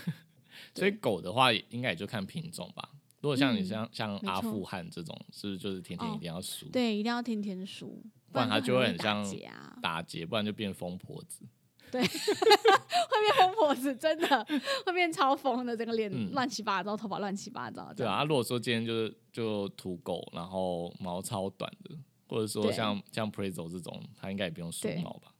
所以狗的话，应该也就看品种吧。如果像你嗯像、像阿富汗这种，是不是就是天天哦一定要梳、对，一定要天天梳，不然它就会很像打结，不然就变疯婆子。会变疯婆子，真的 会变超疯的，整个脸嗯乱七八糟，头发乱七八糟。对啊，啊如果说今天就是就土狗，然后毛超短的，或者说像像 Prezo 这种，它应该也不用梳毛吧？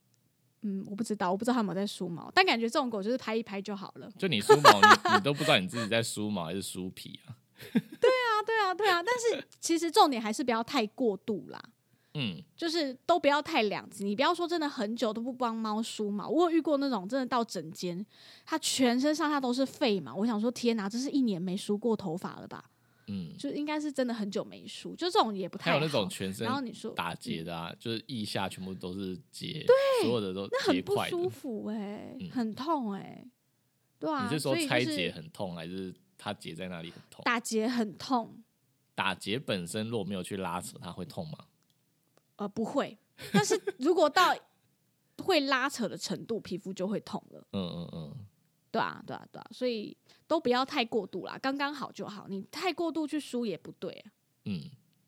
嗯，我不知道，我不知道他有没有在梳毛，但感觉这种狗就是拍一拍就好了。就你梳毛，你 你都不知道你自己在梳毛还是梳皮啊？对啊，对啊，对啊，但是其实重点还是不要太过度啦。嗯，就是都不要太两极，你不要说真的很久都不帮猫梳毛。我有遇过那种真的到整间，它全身上下都是废毛。我想说，天哪，这是一年没梳过头发了吧？嗯，就应该是真的很久没梳，就这种也不太有那种全身然后你说打结的啊，就是腋下全部都是结，对，所有的都那很不。舒服哎、嗯很痛哎、对啊，你是说拆结很痛，还是它结在那里很痛？打结很痛？打结本身如果没有去拉扯，它会痛吗？呃，不会，但是如果到会拉扯的程度，皮肤就会痛了。嗯嗯嗯，对啊，对啊，对啊，所以都不要太过度啦，刚刚好就好。你太过度去梳也不对、啊。嗯，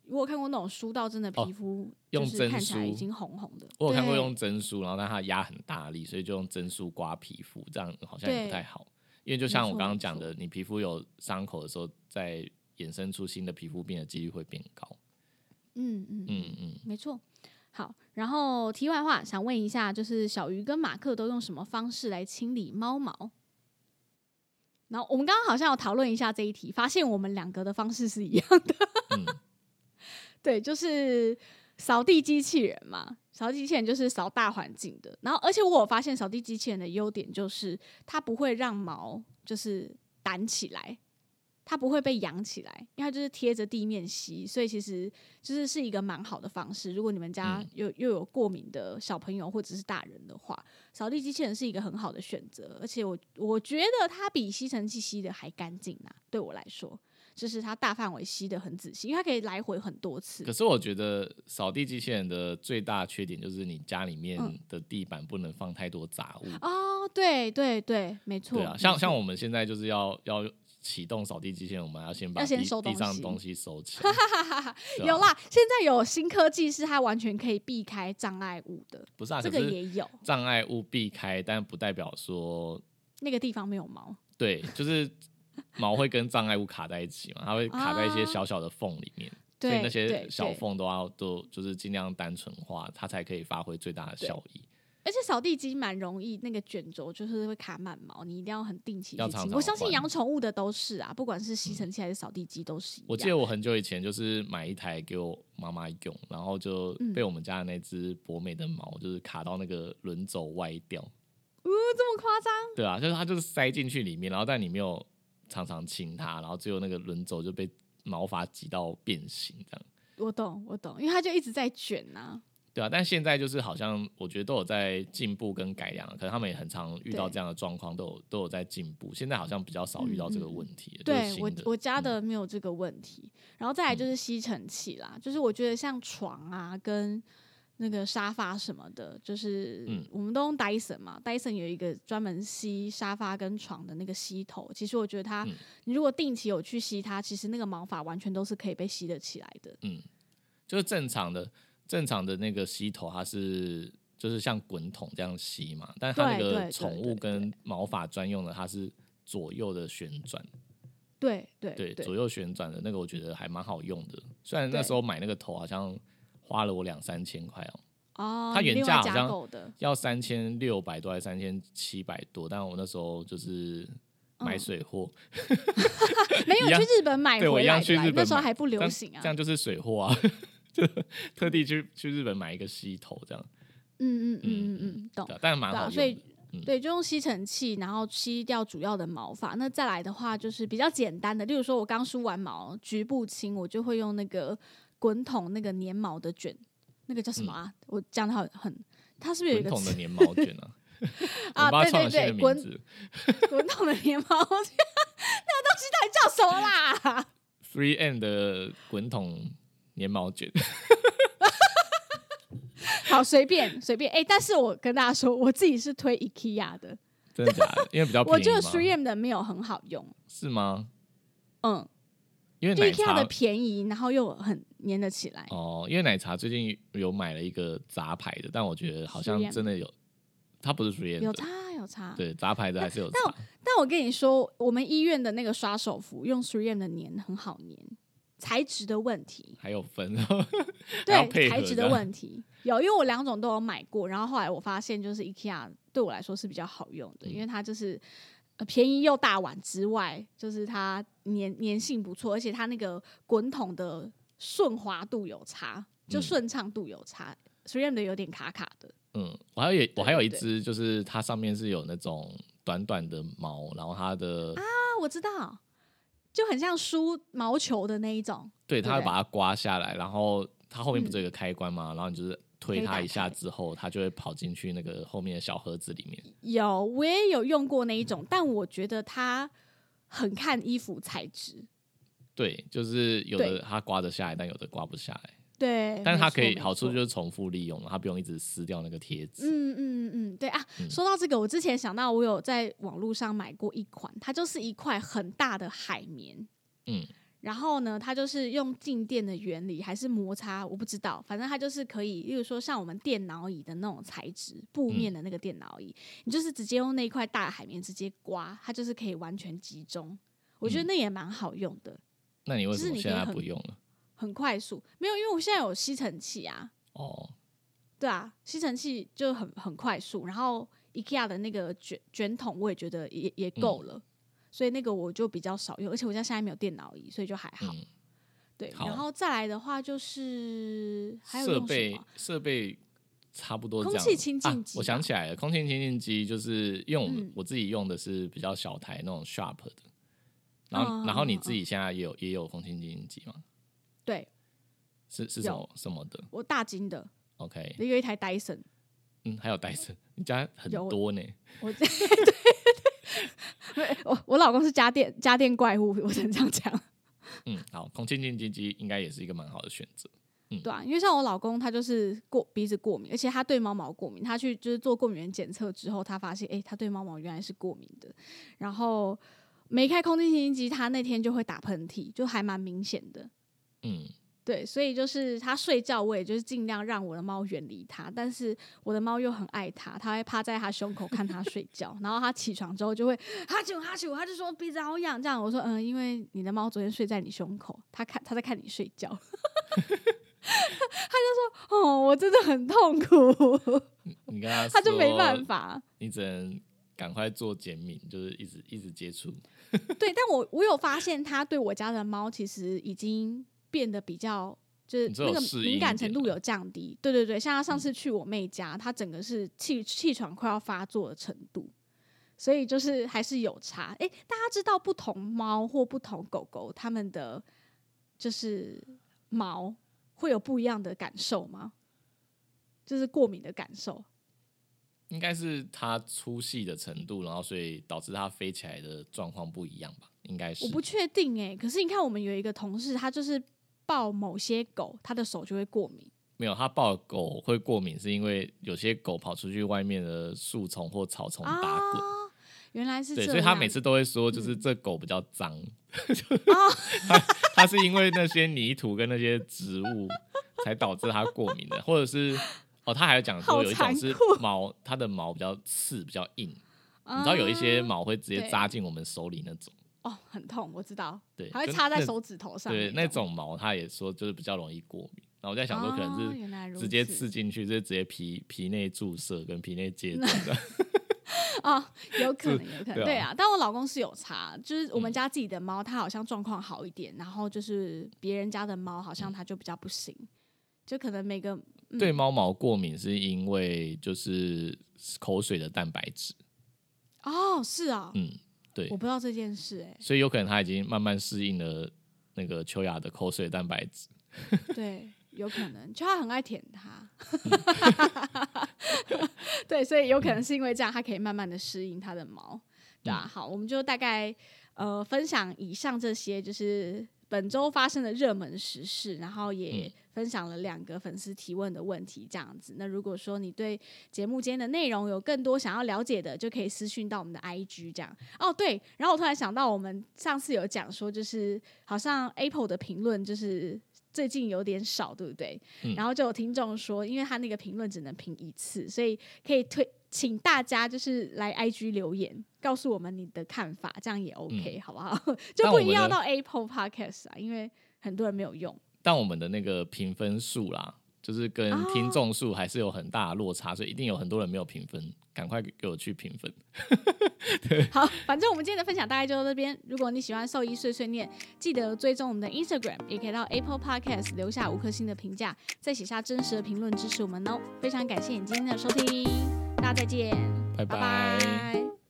我有看过那种梳到真的哦皮肤就是用针梳看起来已经红红的。我有看过用针梳，然后但它压很大力，所以就用针梳刮皮肤，这样好像也不太好。因为就像我刚刚讲的，你皮肤有伤口的时候，再衍生出新的皮肤病的几率会变高。嗯嗯嗯嗯，没错。好，然后题外话，想问一下，就是小鱼跟马克都用什么方式来清理猫毛？然后我们刚刚好像有讨论一下这一题，发现我们两个的方式是一样的。嗯 对，就是扫地机器人嘛，扫地机器人就是扫大环境的。然后，而且我有发现扫地机器人的优点就是它不会让毛就是掸起来，它不会被扬起来，因为它就是贴着地面吸，所以其实就是是一个蛮好的方式。如果你们家嗯有又有过敏的小朋友或者是大人的话，扫地机器人是一个很好的选择。而且我我觉得它比吸尘器吸的还干净呐，对我来说。就是它大范围吸的很仔细，因为它可以来回很多次可。是我觉得扫地机器人的最大缺点就是你家里面嗯的地板不能放太多杂物。哦，对对对，没错。对啊，像像我们现在就是要要启动扫地机器人，我们要先把要先地上的东西收起来。对啊有啦，现在有新科技是它完全可以避开障碍物的，不是啊，这可是个也有。障碍物避开，但不代表说那个地方没有毛，对，就是毛会跟障碍物卡在一起嘛，它会 卡在一些啊小小的缝里面，所对以那些小缝都要都就是尽量单纯化，它才可以发挥最大的效益。而且扫地机蛮容易，那个卷轴就是会卡满毛，你一定要很定期去清。我相信换养宠物的都是啊，不管是吸尘器还是扫地机都是一样。我记得我很久以前就是买一台给我妈妈用，然后就嗯被我们家的那只博美的毛就是卡到那个轮轴歪掉。哦，这么夸张？对啊，就是它就是塞进去里面，然后但你没有常常清它，然后最后那个轮轴就被毛发挤到变形这样。我懂，我懂，因为它就一直在卷呐、对啊，但现在就是好像我觉得都有在进步跟改良，可能他们也很常遇到对这样的状况，都有都有在进步。现在好像比较少遇到这个问题对我我家嗯的没有这个问题，然后再来就是吸尘器啦，就是我觉得像床啊跟那个沙发什么的，就是嗯我们都用 Dyson 嘛，Dyson 有一个专门吸沙发跟床的那个吸头，其实我觉得它，嗯你如果定期有去吸它，其实那个毛发完全都是可以被吸得起来的。嗯，就是正常的正常的那个吸头，它是就是像滚筒这样吸嘛，但是它那个宠物跟毛发专用的，它是左右的旋转，对对对，左右旋转的那个，我觉得还蛮好用的。虽然那对。时候买那个头好像花了我两三千块哦，哦，它原价好像要三千六百多还是三千七百多，但我那时候就是买嗯水货，没有 去日本买对我一样去日本买那时候还不流行啊。这。样就是水货啊，就 特地去去日本买一个吸头这样，嗯嗯嗯嗯嗯，懂但蛮好用的。所以对，就用吸尘器，然后吸掉主要的毛发。那再来的话，就是比较简单的，例如说我刚梳完毛，局部清，我就会用那个滚筒那个粘毛的卷，那个叫什么啊？我讲的好很，它是不是有一个词滚筒的粘毛卷啊，我啊？对对对，滚滚筒的粘毛卷，那个东西到底叫什么啦？，Three N 的滚筒粘毛卷。好随便随便，哎、但是我跟大家说，我自己是推 IKEA 的，真的假的？因为比较便 宜我觉得吗 3M 的没有很好用，是吗？嗯，因为奶 IKEA 的便宜，然后又很粘得起来。哦，因为奶茶最近有买了一个杂牌的，但我觉得好像真的有，它不是属于有差有差，对杂牌的还是有但差。但我跟你说，我们医院的那个刷手服用 3M 的粘很好粘，材质的问题，还有分，对材质的问题。有，因为我两种都有买过，然后后来我发现就是 IKEA 对我来说是比较好用的，嗯。因为它就是。呃便宜又大碗之外，就是它粘粘性不错，而且它那个滚筒的顺滑度有差，就嗯。顺畅度有差。3M 的有点卡卡的，嗯，我还有我还有一对。只，就是它上面是有那种短短的毛，然后它的、啊，我知道，就很像梳毛球的那一种。对，对不对它会把它刮下来，然后它后面不是嗯有一个开关吗？然后你就是推它一下之后，它就会跑进去那个后面的小盒子里面。有，我也有用过那一种，但我觉得它很看衣服材质。对，就是有的它刮得下来，但有的刮不下来。对，但是它可以好处就是重复利用了，它不用一直撕掉那个贴纸。嗯嗯嗯，对啊。嗯说到这个，我之前想到我有在网络上买过一款，它就是一块很大的海绵，嗯，然后呢，它就是用静电的原理还是摩擦，我不知道，反正它就是可以，例如说像我们电脑椅的那种材质，布嗯面的那个电脑椅，你就是直接用那一块大海绵直接刮，它就是可以完全集中。我觉得嗯那也蛮好用的，那你为什么现在不用了？很快速。没有，因为我现在有吸尘器啊，哦，对啊，吸尘器就很很快速，然后 IKEA 的那个卷卷筒我也觉得也也够嗯了，所以那个我就比较少用，而且我家现在没有电脑椅，所以就还好。嗯，对，然后再来的话就是还有设备？设备差不多这样。空气清净啊机我想起来了，空气清净机就是因为我们、嗯我自己用的是比较小台那种 Sharp 的，然后、嗯然后你嗯自己现在也有也有空气清净机吗？对是是什么什么的我大金的？OK，有一台 Dyson，嗯，还有戴森，你家很多呢。我对对，我我老公是家电家电怪物，我只能这样讲。嗯，好，空气清新机应该也是一个蛮好的选择。嗯对啊，因为像我老公他就是过鼻子过敏，而且他对猫毛过敏。他去就是做过敏原检测之后，他发现哎，他对猫毛原来是过敏的。然后没开空气清新机，他那天就会打喷嚏，就还蛮明显的。嗯，对，所以就是他睡觉，我也就是尽量让我的猫远离他，但是我的猫又很爱他，他会趴在他胸口看他睡觉，然后他起床之后就会哈啾哈啾，他就说鼻子好痒，这样。我说嗯，因为你的猫昨天睡在你胸口，他看他在看你睡觉，他就说哦，我真的很痛苦，你跟 他他就没办，法，你只能赶快做减敏，就是一直一直接触。对，但我我有发现他对我家的猫其实已经变得比较。就是那个敏感程度有降低，对对对，像他上次去我妹家，他整个是气气喘快要发作的程度，所以就是还是有差。诶，大家知道不同猫或不同狗狗它们的就是毛会有不一样的感受吗？就是过敏的感受。应该是它粗细的程度，然后所以导致它飞起来的状况不一样吧？应该是我不确定诶，可是你看我们有一个同事，他就是抱某些狗，他的手就会过敏。没有。它抱狗会过敏，是因为有些狗跑出去外面的树丛或草丛打滚。啊，原来是这对，样。所以他每次都会说，嗯就是这狗比较脏，啊 它它是因为那些泥土跟那些植物才导致它过敏的，或者是哦，他还有讲好说有一种是毛，它的毛比较刺，比较硬，啊你知道有一些毛会直接扎进我们手里那种，哦，很痛，我知道，对，还会插在手指头上。对，那种毛他也说就是比较容易过敏。然后我在想说，可哦能是直接刺进去，就是直接皮皮内注射跟皮内接种的。啊，有可能，有可能，对啊。但我老公是有查，就是我们嗯家自己的猫，它好像状况好一点，然后就是别人家的猫，好像它就比较不行，就可能每个嗯对猫毛过敏是因为就是口水的蛋白质，哦，是啊，嗯，对我，不知道这件事，哎，所以有可能它已经慢慢适应了那个秋雅的口水蛋白质。对，有可能，就他很爱舔它，嗯对，所以有可能是因为这样，它可以慢慢的适应它的毛，对嗯啊。好，我们就大概呃分享以上这些，就是本周发生的热门时事，然后也分享了两个粉丝提问的问题，这样子。那如果说你对节目间的内容有更多想要了解的，就可以私讯到我们的 IG 这样。哦，对，然后我突然想到，我们上次有讲说，就是好像 Apple 的评论就是最近有点少，对不对？然后就有听众说，因为他那个评论只能评一次，所以可以推。请大家就是来 IG 留言，告诉我们你的看法，这样也 OK，好不好？就不一定要到 Apple Podcast 啊，因为很多人没有用。但我们的那个评分数啦，就是跟听众数还是有很大的落差，所以一定有很多人没有评分，赶快给我去评分。好，反正我们今天的分享大概就到这边。如果你喜欢兽医碎碎念，记得追踪我们的 Instagram，也可以到 Apple Podcast 留下五颗星的评价，再写下真实的评论支持我们哦。非常感谢你今天的收听。大家再见，拜拜。